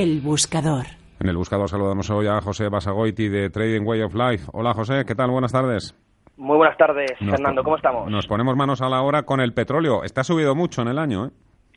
El buscador. En el buscador saludamos hoy a José Basagoiti de Trading Way of Life. Hola José, ¿qué tal? Buenas tardes. Muy buenas tardes, Fernando. ¿Cómo estamos? Nos ponemos manos a la hora con el petróleo. Está subido mucho en el año, ¿eh?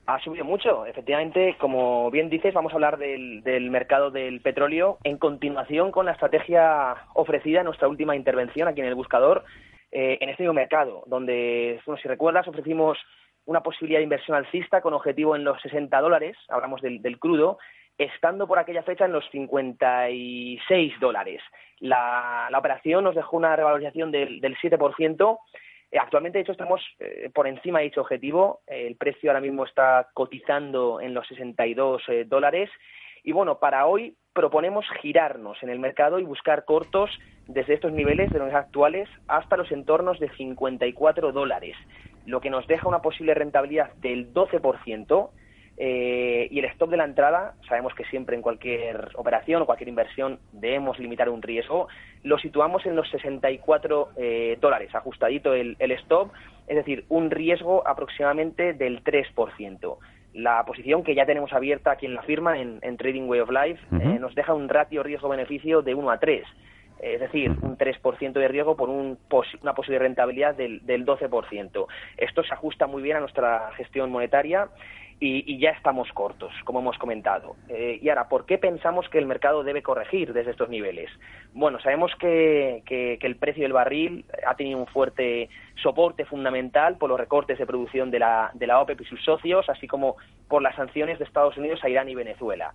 Ha subido mucho. Efectivamente, como bien dices, vamos a hablar del, mercado del petróleo en continuación con la estrategia ofrecida en nuestra última intervención aquí en el buscador eh, en este nuevo mercado, donde, si recuerdas, ofrecimos una posibilidad de inversión alcista con objetivo en los 60 dólares, hablamos del, crudo, estando por aquella fecha en los 56 dólares. La, operación nos dejó una revalorización del, del 7%. Eh, actualmente, de hecho, estamos eh, por encima de dicho objetivo. el precio ahora mismo está cotizando en los 62 eh, dólares. Y bueno, para hoy proponemos girarnos en el mercado y buscar cortos desde estos niveles de los actuales hasta los entornos de 54 dólares lo que nos deja una posible rentabilidad del 12%. Eh, y el stop de la entrada, sabemos que siempre en cualquier operación o cualquier inversión debemos limitar un riesgo, lo situamos en los 64 eh, dólares, ajustadito el, stop, es decir, un riesgo aproximadamente del 3%. La posición que ya tenemos abierta aquí en la firma, en, Trading Way of Life, eh, nos deja un ratio riesgo-beneficio de 1 a 3 es decir, un 3% de riesgo por una posible rentabilidad del, del 12%. Esto se ajusta muy bien a nuestra gestión monetaria y, ya estamos cortos, como hemos comentado. Eh, y ahora, ¿por qué pensamos que el mercado debe corregir desde estos niveles? Bueno, sabemos que, el precio del barril ha tenido un fuerte soporte fundamental por los recortes de producción de la, de la OPEP y sus socios, así como por las sanciones de Estados Unidos a Irán y Venezuela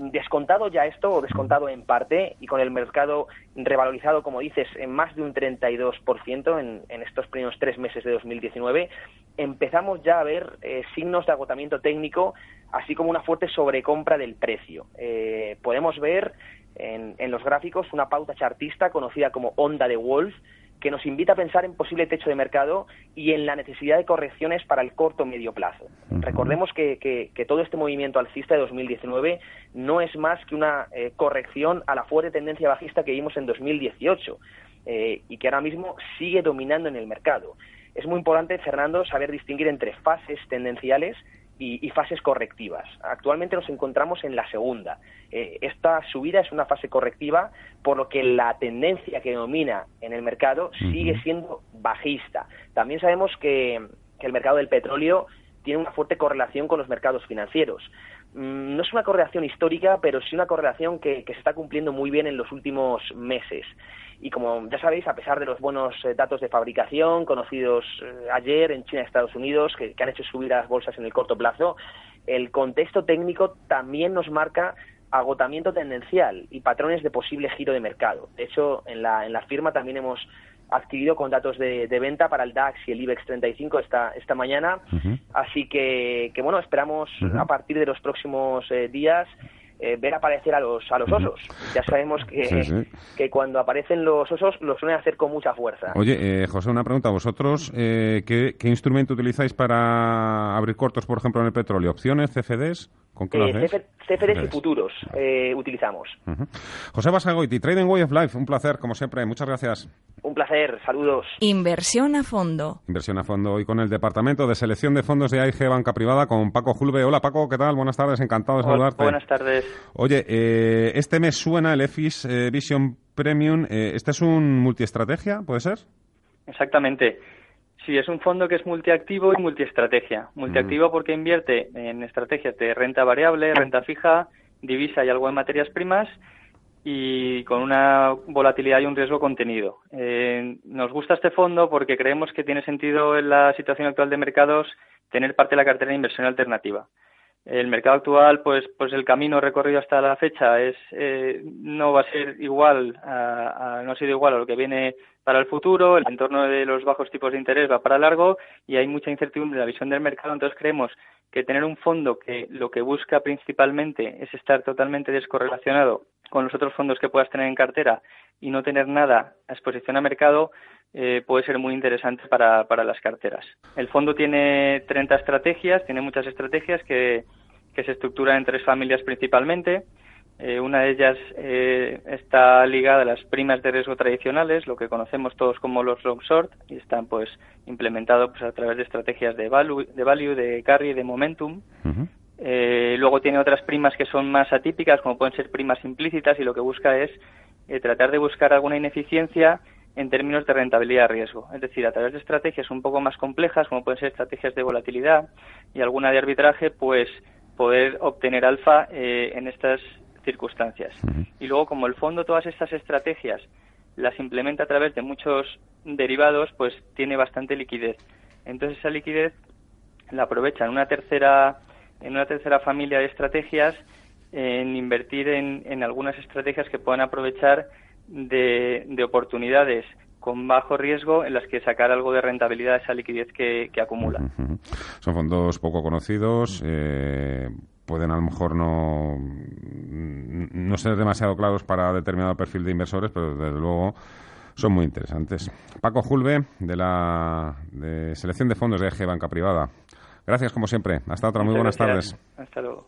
descontado ya esto, o descontado en parte, y con el mercado revalorizado, como dices, en más de un 32% en, en estos primeros tres meses de 2019, empezamos ya a ver eh, signos de agotamiento técnico, así como una fuerte sobrecompra del precio. Eh, podemos ver en, en, los gráficos una pauta chartista conocida como onda de Wolf, que nos invita a pensar en posible techo de mercado y en la necesidad de correcciones para el corto medio plazo. Recordemos que, que, todo este movimiento alcista de 2019 no es más que una eh, corrección a la fuerte tendencia bajista que vimos en 2018 eh, y que ahora mismo sigue dominando en el mercado. Es muy importante, Fernando, saber distinguir entre fases tendenciales y, fases correctivas. Actualmente nos encontramos en la segunda. Eh, esta subida es una fase correctiva, por lo que la tendencia que domina en el mercado sigue siendo bajista. También sabemos que, el mercado del petróleo tiene una fuerte correlación con los mercados financieros. Mm, no es una correlación histórica, pero sí una correlación que, se está cumpliendo muy bien en los últimos meses. Y como ya sabéis, a pesar de los buenos eh, datos de fabricación conocidos eh, ayer en China y Estados Unidos, que, han hecho subir las bolsas en el corto plazo, el contexto técnico también nos marca agotamiento tendencial y patrones de posible giro de mercado. De hecho, en la, en la firma también hemos adquirido con datos de, venta para el DAX y el IBEX 35 esta, esta mañana. Así que, que, bueno, esperamos a partir de los próximos eh, días eh, ver aparecer a los, a los osos. Ya sabemos que, que cuando aparecen los osos lo suelen hacer con mucha fuerza. Oye, eh, José, una pregunta. ¿Vosotros eh, ¿qué, qué instrumento utilizáis para abrir cortos, por ejemplo, en el petróleo? ¿Opciones, CFDs? ¿Con qué CFDs y futuros utilizamos. José Basagoiti, Trading Way of Life, un placer, como siempre. Muchas gracias. Un placer, saludos. Inversión a fondo. Inversión a fondo hoy con el Departamento de Selección de Fondos de AIG Banca Privada con Paco Julve. Hola Paco, ¿qué tal? Buenas tardes, encantado de saludarte. Buenas tardes. Oye, eh, este mes suena el EFIS eh, Vision Premium. Eh, ¿Este es un multiestrategia, puede ser? Exactamente. Sí, es un fondo que es multiactivo y multiestrategia. Multiactivo mm. porque invierte en estrategias de renta variable, renta fija, divisa y algo en materias primas y con una volatilidad y un riesgo contenido. Eh, nos gusta este fondo porque creemos que tiene sentido en la situación actual de mercados tener parte de la cartera de inversión alternativa. El mercado actual, pues, pues el camino recorrido hasta la fecha es eh, no va a ser igual, a, no ha sido igual a lo que viene para el futuro. El entorno de los bajos tipos de interés va para largo y hay mucha incertidumbre en la visión del mercado. Entonces creemos que tener un fondo que lo que busca principalmente es estar totalmente descorrelacionado con los otros fondos que puedas tener en cartera y no tener nada a exposición a mercado eh, puede ser muy interesante para, para las carteras. El fondo tiene 30 estrategias, tiene muchas estrategias que, que se estructuran en tres familias principalmente. Eh, una de ellas eh, está ligada a las primas de riesgo tradicionales, lo que conocemos todos como los long short, y están pues implementados pues, a través de estrategias de value, de, value, de carry, de momentum. Eh, luego tiene otras primas que son más atípicas, como pueden ser primas implícitas, y lo que busca es eh, tratar de buscar alguna ineficiencia en términos de rentabilidad-riesgo. Es decir, a través de estrategias un poco más complejas, como pueden ser estrategias de volatilidad y alguna de arbitraje, pues poder obtener alfa eh, en estas circunstancias. Y luego, como el fondo todas estas estrategias las implementa a través de muchos derivados, pues tiene bastante liquidez. Entonces esa liquidez la aprovecha en una tercera en una tercera familia de estrategias en invertir en, algunas estrategias que puedan aprovechar de, oportunidades con bajo riesgo en las que sacar algo de rentabilidad de esa liquidez que, acumula. Son fondos poco conocidos, eh, pueden a lo mejor no, no ser demasiado claros para determinado perfil de inversores, pero desde luego son muy interesantes. Paco Julve, de la de selección de fondos de Eje Banca Privada. Gracias, como siempre. Hasta otra. muy buenas tardes. Hasta luego.